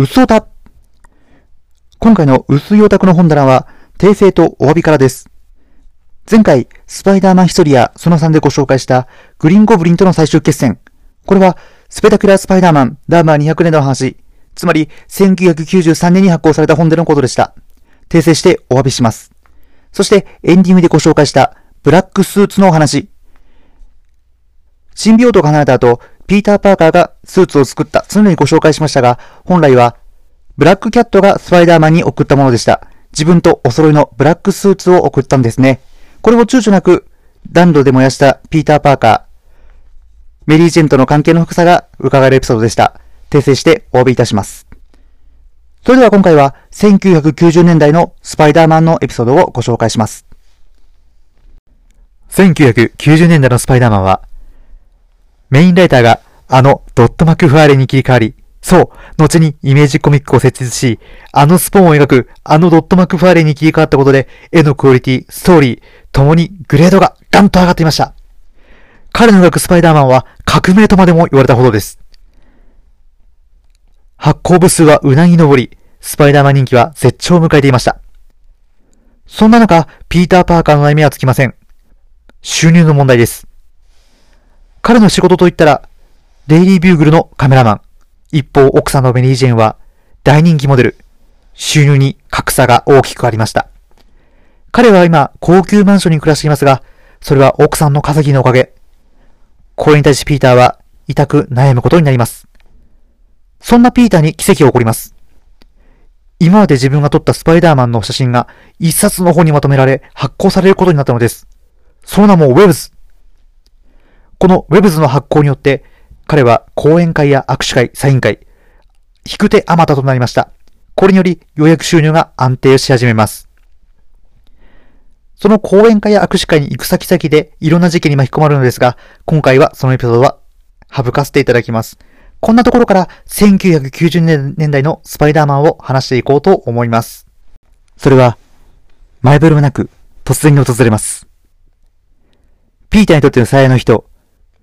薄オタ。今回の薄いオタクの本棚は、訂正とお詫びからです。前回、スパイダーマン1人やその3でご紹介したグリーンゴブリンとの最終決戦。これは、スペタキュラースパイダーマン、ダーマー200年の話。つまり、1993年に発行された本でのことでした。訂正してお詫びします。そして、エンディングでご紹介した、ブラックスーツのお話。新病棟が離れた後、ピーター・パーカーがスーツを作った、常にご紹介しましたが、本来は、ブラックキャットがスパイダーマンに送ったものでした。自分とお揃いのブラックスーツを送ったんですね。これを躊躇なく、暖炉で燃やしたピーター・パーカー、メリー・ジェンとの関係の深さが伺えるエピソードでした。訂正してお詫びいたします。それでは今回は1990年代のスパイダーマンのエピソードをご紹介します。1990年代のスパイダーマンは、メインライターがあのドット・マクファーレに切り替わり、そう、後にイメージコミックを設立し、あのスポーンを描くあのドット・マクファーレに切り替わったことで、絵のクオリティ、ストーリー、ともにグレードがガンと上がっていました。彼の描くスパイダーマンは革命とまでも言われたほどです。発行部数はうなぎ登り、スパイダーマン人気は絶頂を迎えていました。そんな中、ピーター・パーカーの悩みはつきません。収入の問題です。彼の仕事といったら、デイリービューグルのカメラマン。一方、奥さんのメリー・ジェンは大人気モデル。収入に格差が大きくありました。彼は今、高級マンションに暮らしていますが、それは奥さんの稼ぎのおかげ。これに対しピーターは痛く悩むことになります。そんなピーターに奇跡が起こります。今まで自分が撮ったスパイダーマンの写真が一冊の本にまとめられ発行されることになったのです。その名もウェブズ。このウェブズの発行によって彼は講演会や握手会、サイン会、引く手あまたとなりました。これによりようやく収入が安定し始めます。その講演会や握手会に行く先々でいろんな事件に巻き込まれるのですが、今回はそのエピソードは省かせていただきます。こんなところから1990年代のスパイダーマンを話していこうと思います。それは、前触れもなく突然に訪れます。ピーターにとっての最愛の人、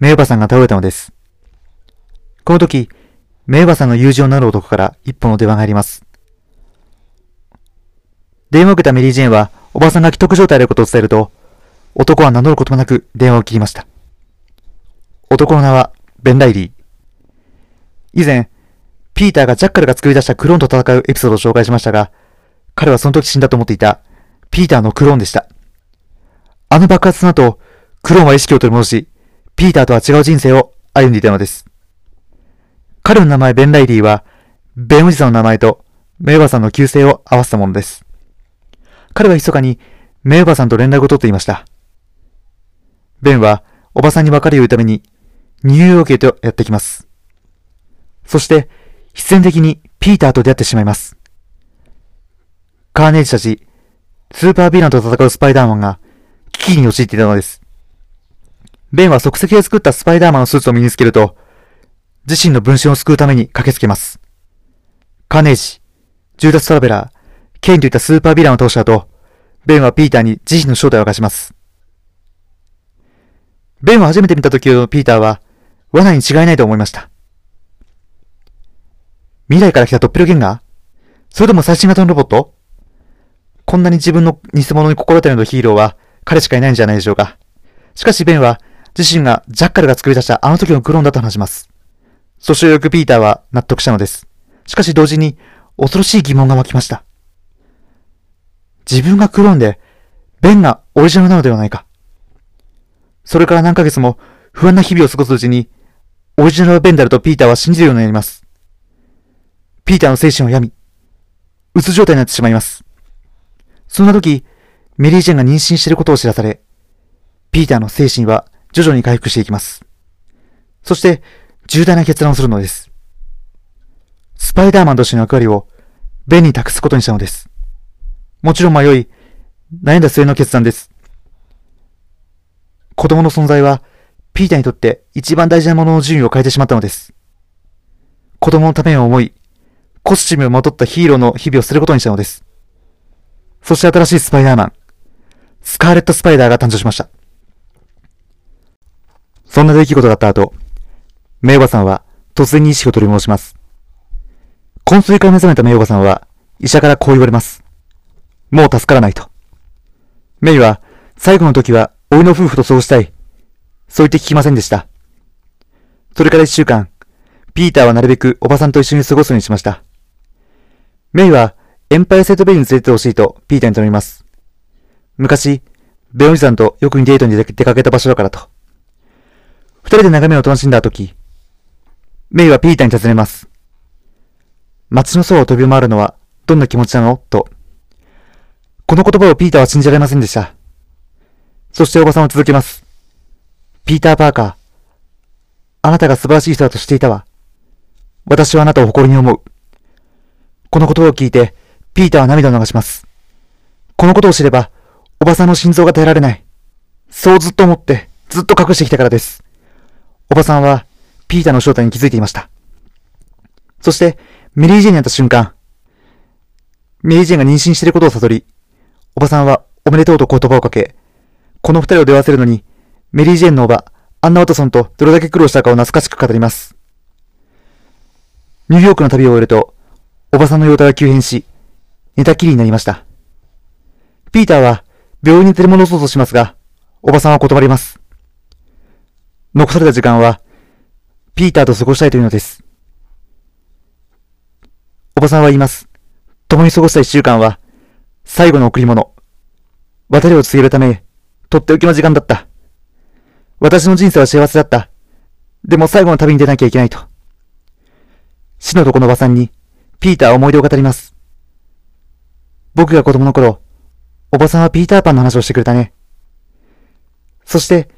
メイバさんが倒れたのです。この時、メイバさんの友人を名乗る男から一本の電話が入ります。電話を受けたメリー・ジェーンは、おばさんが既得状態であることを伝えると、男は名乗ることもなく電話を切りました。男の名は、ベン・ライリー。以前、ピーターがジャッカルが作り出したクローンと戦うエピソードを紹介しましたが、彼はその時死んだと思っていた、ピーターのクローンでした。あの爆発の後、クローンは意識を取り戻し、ピーターとは違う人生を歩んでいたのです。彼の名前ベン・ライリーは、ベンおじさんの名前とメイバーさんの旧姓を合わせたものです。彼は密かにメイバーさんと連絡を取っていました。ベンはおばさんに別れを言うためにニューヨークへとやってきます。そして必然的にピーターと出会ってしまいます。カーネージたち、スーパーヴィランと戦うスパイダーマンが危機に陥っていたのです。ベンは即席で作ったスパイダーマンのスーツを身につけると、自身の分身を救うために駆けつけます。カーネージ、ジューダス・トラベラー、ケインといったスーパーヴィランを倒した後、ベンはピーターに自身の正体を明かします。ベンを初めて見た時のピーターは、罠に違いないと思いました。未来から来たドッペルゲンガーそれとも最新型のロボット？こんなに自分の偽物に心当たりのヒーローは彼しかいないんじゃないでしょうか。しかしベンは自身がジャッカルが作り出したあの時のクローンだと話します。そしてよくピーターは納得したのです。しかし同時に恐ろしい疑問が湧きました。自分がクローンで、ベンがオリジナルなのではないか。それから何ヶ月も不安な日々を過ごすうちに、オリジナルはベンであるとピーターは信じるようになります。ピーターの精神は病み、うつ状態になってしまいます。そんな時、メリー・ジェンが妊娠していることを知らされ、ピーターの精神は徐々に回復していきます。そして、重大な決断をするのです。スパイダーマンとしての役割を、ベンに託すことにしたのです。もちろん迷い、悩んだ末の決断です。子供の存在は、ピーターにとって一番大事なものの順位を変えてしまったのです。子供のためを思い、コスチュームをまとったヒーローの日々をすることにしたのです。そして新しいスパイダーマン、スカーレット・スパイダーが誕生しました。そんな出来事があった後、メイバさんは突然に意識を取り戻します。昏睡から目覚めたメイおばさんは、医者からこう言われます。もう助からないと。メイは、最後の時は、老いの夫婦と過ごしたい。そう言って聞きませんでした。それから一週間、ピーターはなるべくおばさんと一緒に過ごすようにしました。メイは、エンパイアセットベイに連れてってほしいと、ピーターに頼みます。昔、ベオジさんとよくデートに出かけた場所だからと。二人で眺めを楽しんだ時、メイはピーターに尋ねます。街の空を飛び回るのはどんな気持ちなの？と。この言葉をピーターは信じられませんでした。そしておばさんは続けます。ピーター・パーカー。あなたが素晴らしい人だとしていたわ。私はあなたを誇りに思う。このことを聞いて、ピーターは涙を流します。このことを知れば、おばさんの心臓が耐えられない。そうずっと思って、ずっと隠してきたからです。おばさんは、ピーターの正体に気づいていました。そして、メリー・ジェンに会った瞬間、メリー・ジェンが妊娠していることを悟り、おばさんはおめでとうと言葉をかけ、この二人を出会わせるのに、メリー・ジェンのおば、アンナ・ワトソンとどれだけ苦労したかを懐かしく語ります。ニューヨークの旅を終えると、おばさんの容態は急変し、寝たきりになりました。ピーターは病院に連れ戻そうとしますが、おばさんは断ります。残された時間は、ピーターと過ごしたいというのです。おばさんは言います。共に過ごした一週間は、最後の贈り物。渡りを告げるため、とっておきの時間だった。私の人生は幸せだった。でも最後の旅に出なきゃいけないと。死の床のおばさんに、ピーターは思い出を語ります。僕が子供の頃、おばさんはピーターパンの話をしてくれたね。そして、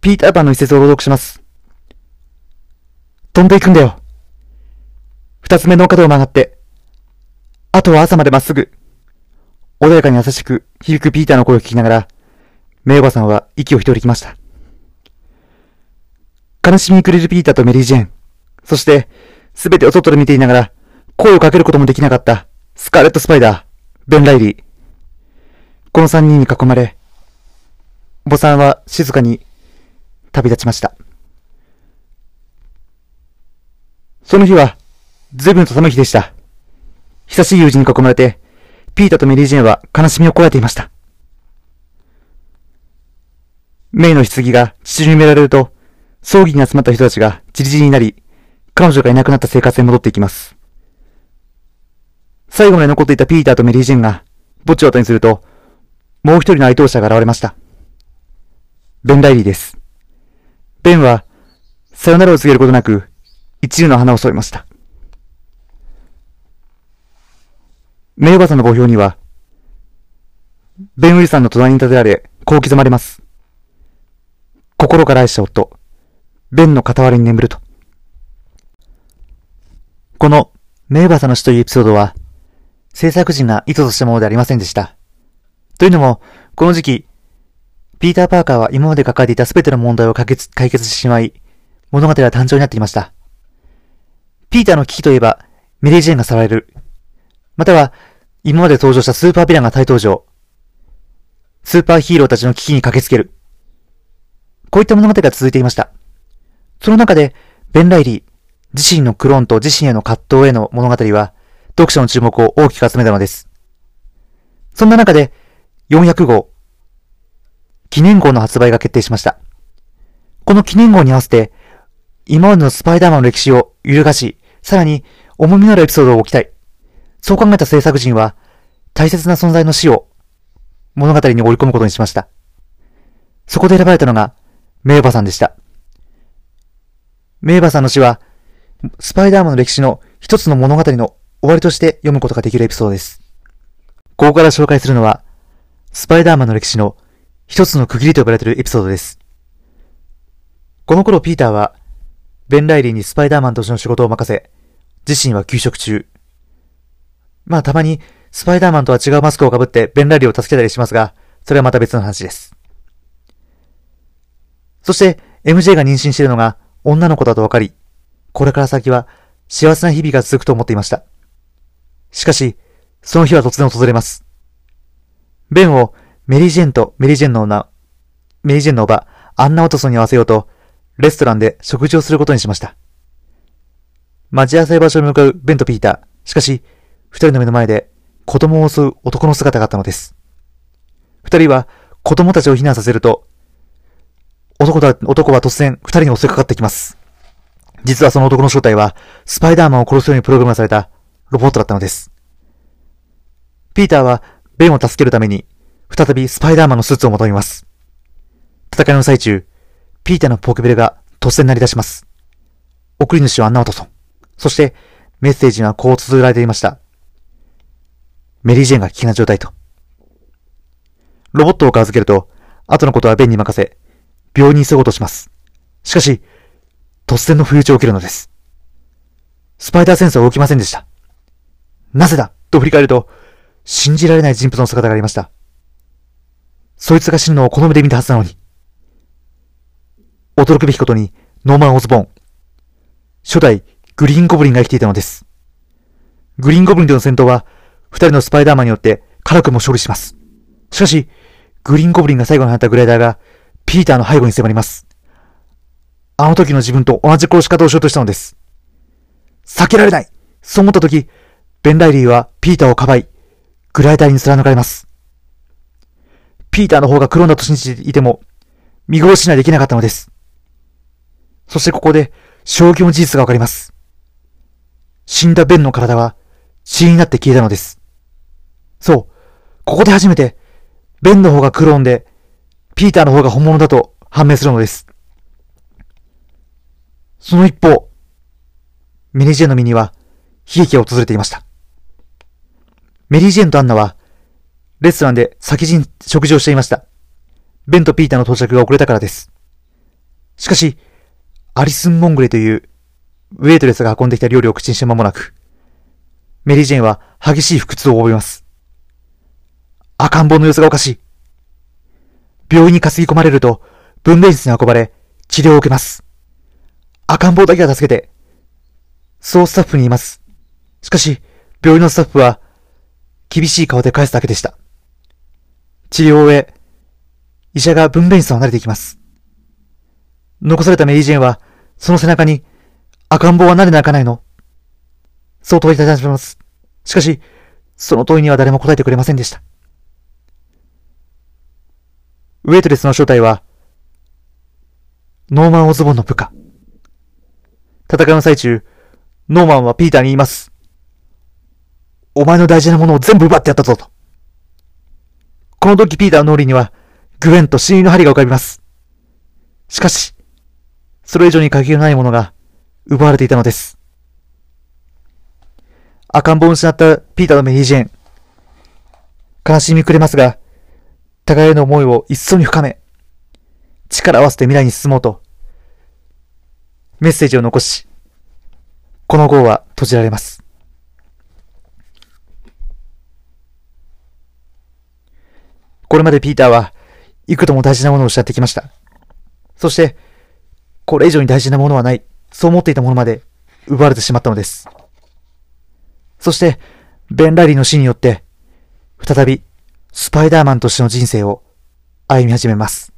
ピーターパンの一節を朗読します。飛んでいくんだよ。二つ目の角を曲がって、あとは朝までまっすぐ。穏やかに優しく響くピーターの声を聞きながら、メイバさんは息を一人きました。悲しみにくれるピーターとメリー・ジェーン、そして、すべてを外で見ていながら、声をかけることもできなかった、スカーレット・スパイダー、ベン・ライリー。この三人に囲まれ、おばさんは静かに旅立ちました。その日は、随分と寒い日でした。久しい友人に囲まれて、ピータとメリージェンは悲しみをこらえていました。メイの棺が地中に埋められると、葬儀に集まった人たちがじりじりになり、彼女がいなくなった生活に戻っていきます。最後まで残っていたピーターとメリージェンが墓地を後にすると、もう一人の愛当者が現れました。ベン・ライリーです。ベンは、さよならを告げることなく、一縷の花を添えました。名馬さんの墓標には、ベン・ウィルさんの隣に立てられ、こう刻まれます。心から愛した夫、ベンの傍らに眠ると。この、名馬さんの死というエピソードは、制作陣が意図としたものでありませんでした。というのも、この時期、ピーター・パーカーは今まで抱えていた全ての問題を解決解決してしまい、物語は誕生になっていました。ピーターの危機といえば、メリー・ジェーンがさられる。または、今まで登場したスーパーヴィランが再登場。スーパーヒーローたちの危機に駆けつける。こういった物語が続いていました。その中で、ベン・ライリー、自身のクローンと自身への葛藤への物語は、読者の注目を大きく集めたのです。そんな中で、400号、記念号の発売が決定しました。この記念号に合わせて、今までのスパイダーマンの歴史を揺るがし、さらに重みのあるエピソードを置きたい。そう考えた制作陣は、大切な存在の死を物語に織り込むことにしました。そこで選ばれたのが、メイバさんでした。メイバさんの死は、スパイダーマンの歴史の一つの物語の終わりとして読むことができるエピソードです。ここから紹介するのは、スパイダーマンの歴史の一つの区切りと呼ばれているエピソードです。この頃ピーターは、ベン・ライリーにスパイダーマンとしての仕事を任せ、自身は休職中。まあたまに、スパイダーマンとは違うマスクをかぶってベン・ライリーを助けたりしますが、それはまた別の話です。そして、MJ が妊娠しているのが女の子だと分かり、これから先は幸せな日々が続くと思っていました。しかし、その日は突然訪れます。ベンをメリージェンとメリージェンの女、メリージェンのおば、アンナ・オトソンに合わせようと、レストランで食事をすることにしました。待ち合わせ場所に向かうベンとピーター、しかし、二人の目の前で子供を襲う男の姿があったのです。二人は子供たちを避難させると、男だ、男は突然二人に襲いかかってきます。実はその男の正体は、スパイダーマンを殺すようにプログラムされたロボットだったのです。ピーターは、ベンを助けるために、再びスパイダーマンのスーツを求めます。戦いの最中、ピーターのポケベルが突然鳴り出します。送り主はアンナ・ワトソン。そして、メッセージにはこう綴られていました。メリー・ジェーンが危険な状態と。ロボットを預けると、後のことはベンに任せ、病院に急ごうとします。しかし、突然の不意打ちを受けるのです。スパイダーセンスは動きませんでした。なぜだと振り返ると、信じられない人物の姿がありました。そいつが死ぬのをこの目で見たはずなのに。驚くべきことに、ノーマン・オズボーン。初代グリーンゴブリンが生きていたのです。グリーンゴブリンとの戦闘は、二人のスパイダーマンによって辛くも勝利します。しかし、グリーンゴブリンが最後に放ったグライダーが、ピーターの背後に迫ります。あの時の自分と同じ殺し方をしようとしたのです。避けられないそう思った時、ベン・ライリーはピーターをかばい、グライダーに貫かれます。ピーターの方がクローンだと信じていても、見殺しにはできなかったのです。そしてここで、衝撃の事実がわかります。死んだベンの体は血になって消えたのです。そう。ここで初めて、ベンの方がクローンで、ピーターの方が本物だと判明するのです。その一方、メリー・ジェンの身には悲劇が訪れていました。メリー・ジェンとアンナは、レストランで先人食事をしていました。ベンとピーターの到着が遅れたからです。しかし、アリスン・モングレというウェイトレスが運んできた料理を口にして間もなく、メリー・ジェーンは激しい腹痛を覚えます。赤ん坊の様子がおかしい。病院に担ぎ込まれると、分娩室に運ばれ、治療を受けます。赤ん坊だけは助けて、そうスタッフに言います。しかし、病院のスタッフは、厳しい顔で返すだけでした。治療を終え、医者が分娩室を離れていきます。残されたメリー・ジェンは、その背中に、赤ん坊は何で泣かないの？そう問いただします。しかし、その問いには誰も答えてくれませんでした。ウェイトレスの正体は、ノーマン・オズボンの部下。戦いの最中、ノーマンはピーターに言います。お前の大事なものを全部奪ってやったぞと。この時ピーターの脳裏には、グエンと死因の針が浮かびます。しかし、それ以上に限りのないものが奪われていたのです。赤ん坊を失ったピーターのメリージェーン。悲しみくれますが、互いの思いを一層に深め、力を合わせて未来に進もうと、メッセージを残し、この号は閉じられます。これまでピーターは、幾度も大事なものをおっしゃってきました。そして、これ以上に大事なものはない。そう思っていたものまで奪われてしまったのです。そして、ベン・ラリーの死によって、再び、スパイダーマンとしての人生を歩み始めます。